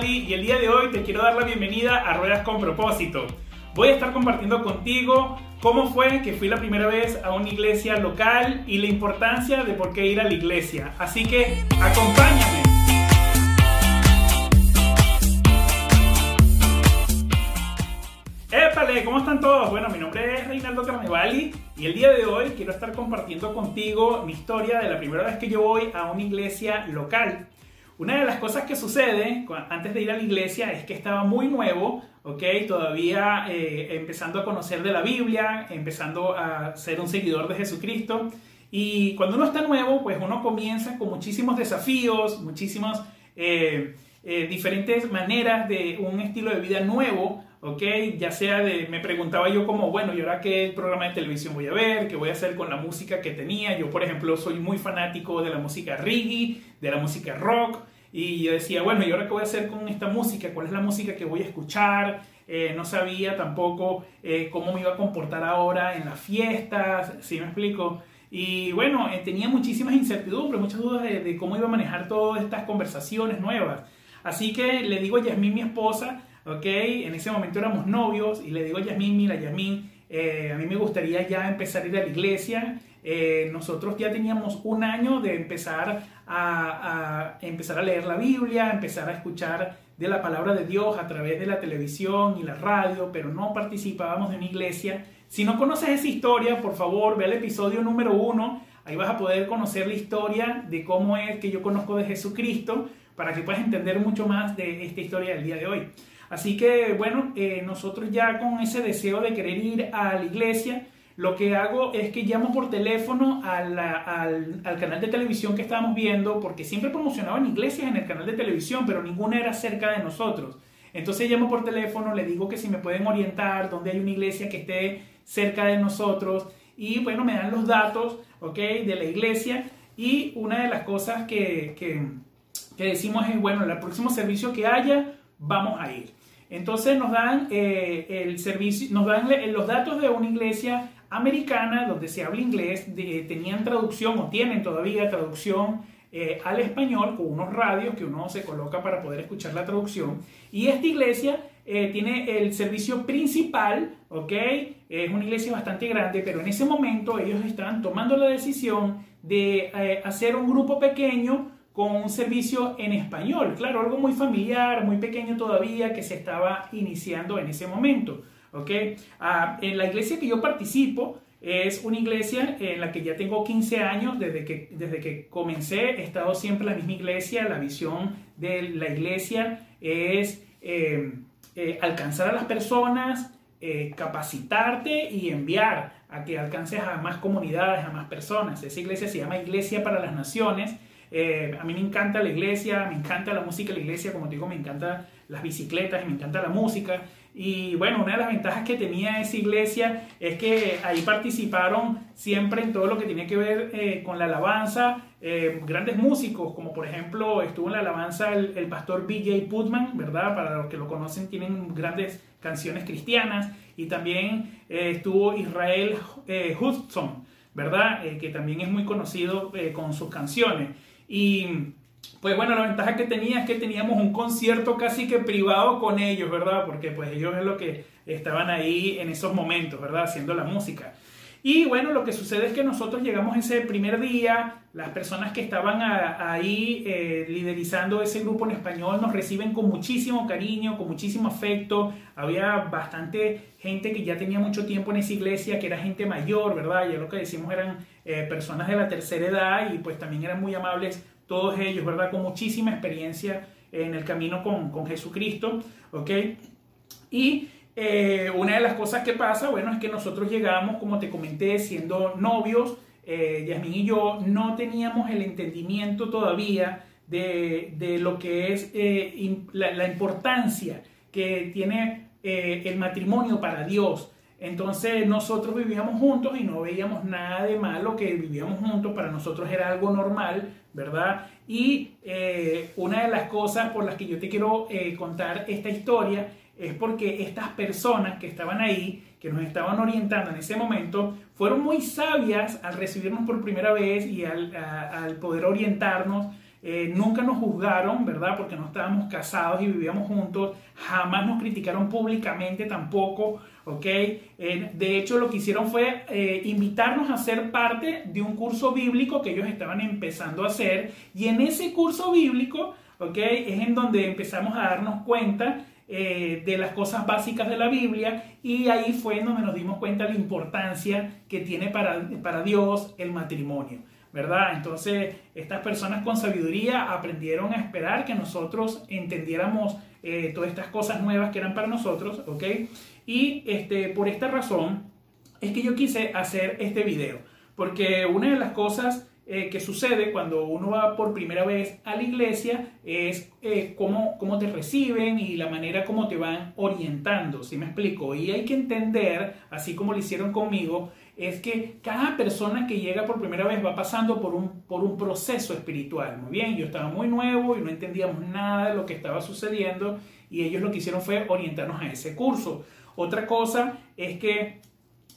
Y el día de hoy te quiero dar la bienvenida a Ruedas con propósito. Voy a estar compartiendo contigo cómo fue que fui la primera vez a una iglesia local y la importancia de por qué ir a la iglesia. Así que acompáñame. ¡Épale! ¿Cómo están todos? Bueno, mi nombre es Reinaldo Carnevali y el día de hoy quiero estar compartiendo contigo mi historia de la primera vez que yo voy a una iglesia local. Una de las cosas que sucede antes de ir a la iglesia es que estaba muy nuevo, ¿ok? Todavía eh, empezando a conocer de la Biblia, empezando a ser un seguidor de Jesucristo. Y cuando uno está nuevo, pues uno comienza con muchísimos desafíos, muchísimas eh, eh, diferentes maneras de un estilo de vida nuevo, ¿ok? Ya sea de, me preguntaba yo como, bueno, ¿y ahora qué programa de televisión voy a ver? ¿Qué voy a hacer con la música que tenía? Yo, por ejemplo, soy muy fanático de la música reggae, de la música rock, y yo decía, bueno, ¿y ahora qué voy a hacer con esta música? ¿Cuál es la música que voy a escuchar? Eh, no sabía tampoco eh, cómo me iba a comportar ahora en las fiestas, ¿sí me explico? Y bueno, eh, tenía muchísimas incertidumbres, muchas dudas de, cómo iba a manejar todas estas conversaciones nuevas. Así que le digo a Yasmín, mi esposa, ¿ok? En ese momento éramos novios y le digo a Yasmín, mira, Yasmín, a mí me gustaría ya empezar a ir a la iglesia eh, nosotros ya teníamos un año de empezar a, empezar a leer la Biblia, empezar a escuchar de la palabra de Dios a través de la televisión y la radio, pero no participábamos de una iglesia. Si no conoces esa historia, por favor, ve el episodio número uno. Ahí vas a poder conocer la historia de cómo es que yo conozco de Jesucristo para que puedas entender mucho más de esta historia del día de hoy. Así que bueno, eh, nosotros ya con ese deseo de querer ir a la iglesia, lo que hago es que llamo por teléfono al, al, canal de televisión que estábamos viendo, porque siempre promocionaban iglesias en el canal de televisión, pero ninguna era cerca de nosotros. Entonces llamo por teléfono, le digo que si me pueden orientar, dónde hay una iglesia que esté cerca de nosotros, y bueno, me dan los datos, ¿ok? De la iglesia, y una de las cosas que, que, decimos es, bueno, el próximo servicio que haya, vamos a ir. Entonces nos dan eh, el servicio, nos dan los datos de una iglesia americana donde se habla inglés, tenían traducción o tienen todavía traducción eh, al español con unos radios que uno se coloca para poder escuchar la traducción. Y esta iglesia eh, tiene el servicio principal, ¿ok? Es una iglesia bastante grande, pero en ese momento ellos están tomando la decisión de eh, hacer un grupo pequeño con un servicio en español. Claro, algo muy familiar, muy pequeño todavía que se estaba iniciando en ese momento. ¿Ok? Ah, en la iglesia que yo participo es una iglesia en la que ya tengo 15 años, desde que, desde que comencé he estado siempre en la misma iglesia, la visión de la iglesia es eh, eh, alcanzar a las personas, eh, capacitarte y enviar a que alcances a más comunidades, a más personas. Esa iglesia se llama Iglesia para las Naciones. a mí me encanta la iglesia, me encanta la música la iglesia, como te digo, me encanta las bicicletas me encanta la música. Y bueno, una de las ventajas que tenía esa iglesia es que ahí participaron siempre en todo lo que tiene que ver eh, con la alabanza, eh, grandes músicos, como por ejemplo estuvo en la alabanza el, pastor BJ Putman, ¿verdad? Para los que lo conocen, tienen grandes canciones cristianas. Y también eh, estuvo Israel Hudson, ¿verdad? que también es muy conocido con sus canciones. Y pues bueno, la ventaja que tenía es que teníamos un concierto casi que privado con ellos, ¿verdad? Porque pues ellos es lo que estaban ahí en esos momentos, ¿verdad? Haciendo la música. Y bueno, lo que sucede es que nosotros llegamos ese primer día, las personas que estaban ahí eh, liderizando ese grupo en español nos reciben con muchísimo cariño, con muchísimo afecto. Había bastante gente que ya tenía mucho tiempo en esa iglesia, que era gente mayor, ¿verdad? Ya lo que decimos eran eh, personas de la tercera edad y pues también eran muy amables todos ellos, ¿verdad? Con muchísima experiencia en el camino con, Jesucristo, ¿ok? Y eh, una de las cosas que pasa, bueno, es que nosotros llegamos, como te comenté, siendo novios, eh, Yasmin y yo no teníamos el entendimiento todavía de, lo que es eh, la, la, importancia que tiene eh, el matrimonio para Dios. Entonces nosotros vivíamos juntos y no veíamos nada de malo que vivíamos juntos, para nosotros era algo normal, ¿verdad? Y eh, una de las cosas por las que yo te quiero eh, contar esta historia es porque estas personas que estaban ahí, que nos estaban orientando en ese momento, fueron muy sabias al recibirnos por primera vez y al, poder orientarnos eh, nunca nos juzgaron, ¿verdad? Porque no estábamos casados y vivíamos juntos. Jamás nos criticaron públicamente tampoco, ¿ok? de hecho, lo que hicieron fue eh, invitarnos a ser parte de un curso bíblico que ellos estaban empezando a hacer. Y en ese curso bíblico, ¿ok? Es en donde empezamos a darnos cuenta eh, de las cosas básicas de la Biblia y ahí fue en donde nos dimos cuenta de la importancia que tiene para, para Dios el matrimonio. ¿Verdad? Entonces, estas personas con sabiduría aprendieron a esperar que nosotros entendiéramos eh, todas estas cosas nuevas que eran para nosotros, ¿ok? Y este, por esta razón es que yo quise hacer este video, porque una de las cosas eh, que sucede cuando uno va por primera vez a la iglesia es eh, cómo, cómo, te reciben y la manera como te van orientando, ¿sí me explico? Y hay que entender, así como lo hicieron conmigo, es que cada persona que llega por primera vez va pasando por un, por un proceso espiritual. Muy bien, yo estaba muy nuevo y no entendíamos nada de lo que estaba sucediendo y ellos lo que hicieron fue orientarnos a ese curso. Otra cosa es que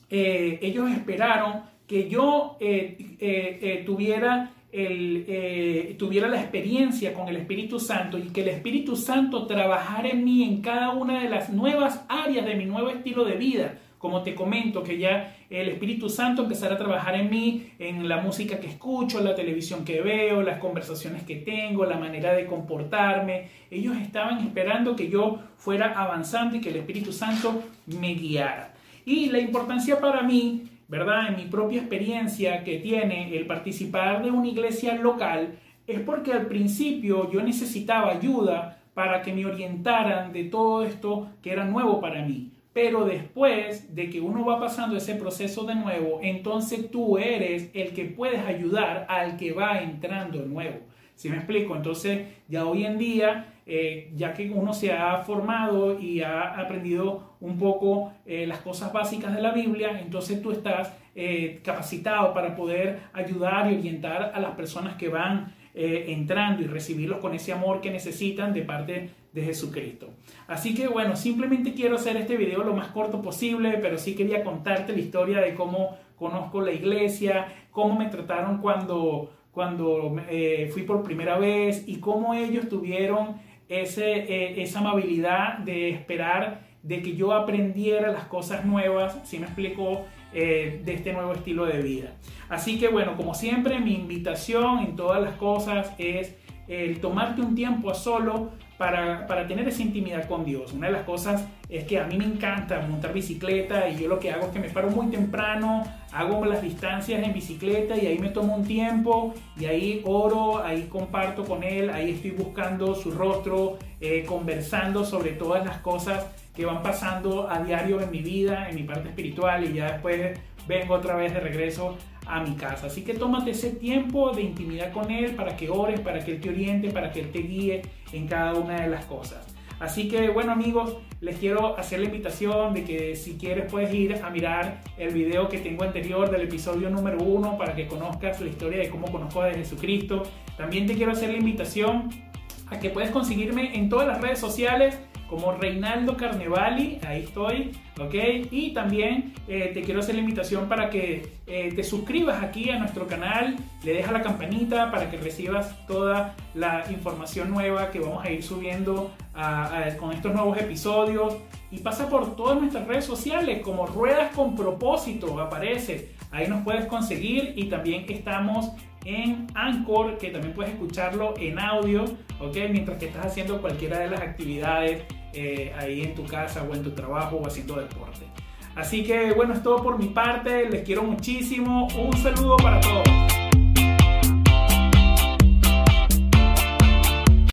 eh, ellos esperaron que yo eh, eh, tuviera el, tuviera la experiencia con el Espíritu Santo y que el Espíritu Santo trabajara en mí en cada una de las nuevas áreas de mi nuevo estilo de vida como te comento, que ya el Espíritu Santo empezara a trabajar en mí, en la música que escucho, la televisión que veo, las conversaciones que tengo, la manera de comportarme. Ellos estaban esperando que yo fuera avanzando y que el Espíritu Santo me guiara. Y la importancia para mí, ¿verdad? En mi propia experiencia que tiene el participar de una iglesia local, es porque al principio yo necesitaba ayuda para que me orientaran de todo esto que era nuevo para mí. Pero después de que uno va pasando ese proceso de nuevo, entonces tú eres el que puedes ayudar al que va entrando nuevo. ¿Sí me explico? Entonces ya hoy en día, eh, ya que uno se ha formado y ha aprendido un poco eh, las cosas básicas de la Biblia, entonces tú estás eh, capacitado para poder ayudar y orientar a las personas que van entrando y recibirlos con ese amor que necesitan de parte de Jesucristo. Así que bueno, simplemente quiero hacer este video lo más corto posible, pero sí quería contarte la historia de cómo conozco la iglesia, cómo me trataron cuando, cuando eh, fui por primera vez y cómo ellos tuvieron ese, eh, esa amabilidad de esperar de que yo aprendiera las cosas nuevas, si me explico, eh, de este nuevo estilo de vida. Así que bueno, como siempre, mi invitación en todas las cosas es el tomarte un tiempo a solo para, para, tener esa intimidad con Dios. Una de las cosas es que a mí me encanta montar bicicleta y yo lo que hago es que me paro muy temprano, hago las distancias en bicicleta y ahí me tomo un tiempo y ahí oro, ahí comparto con Él, ahí estoy buscando su rostro, eh, conversando sobre todas las cosas que van pasando a diario en mi vida, en mi parte espiritual y ya después vengo otra vez de regreso a mi casa. Así que tómate ese tiempo de intimidad con Él para que ores, para que Él te oriente, para que Él te guíe en cada una de las cosas. Así que bueno amigos, les quiero hacer la invitación de que si quieres puedes ir a mirar el video que tengo anterior del episodio número uno para que conozcas la historia de cómo conozco a Jesucristo. También te quiero hacer la invitación a que puedes conseguirme en todas las redes sociales como Reinaldo Carnevali, ahí estoy, ¿ok? Y también eh, te quiero hacer la invitación para que eh, te suscribas aquí a nuestro canal, le dejas la campanita para que recibas toda la información nueva que vamos a ir subiendo con estos nuevos episodios. Y pasa por todas nuestras redes sociales como Ruedas con Propósito, aparece. Ahí nos puedes conseguir y también estamos en Anchor, que también puedes escucharlo en audio, ¿ok? Mientras que estás haciendo cualquiera de las actividades eh, ahí en tu casa o en tu trabajo o haciendo deporte. Así que bueno, es todo por mi parte, les quiero muchísimo, un saludo para todos.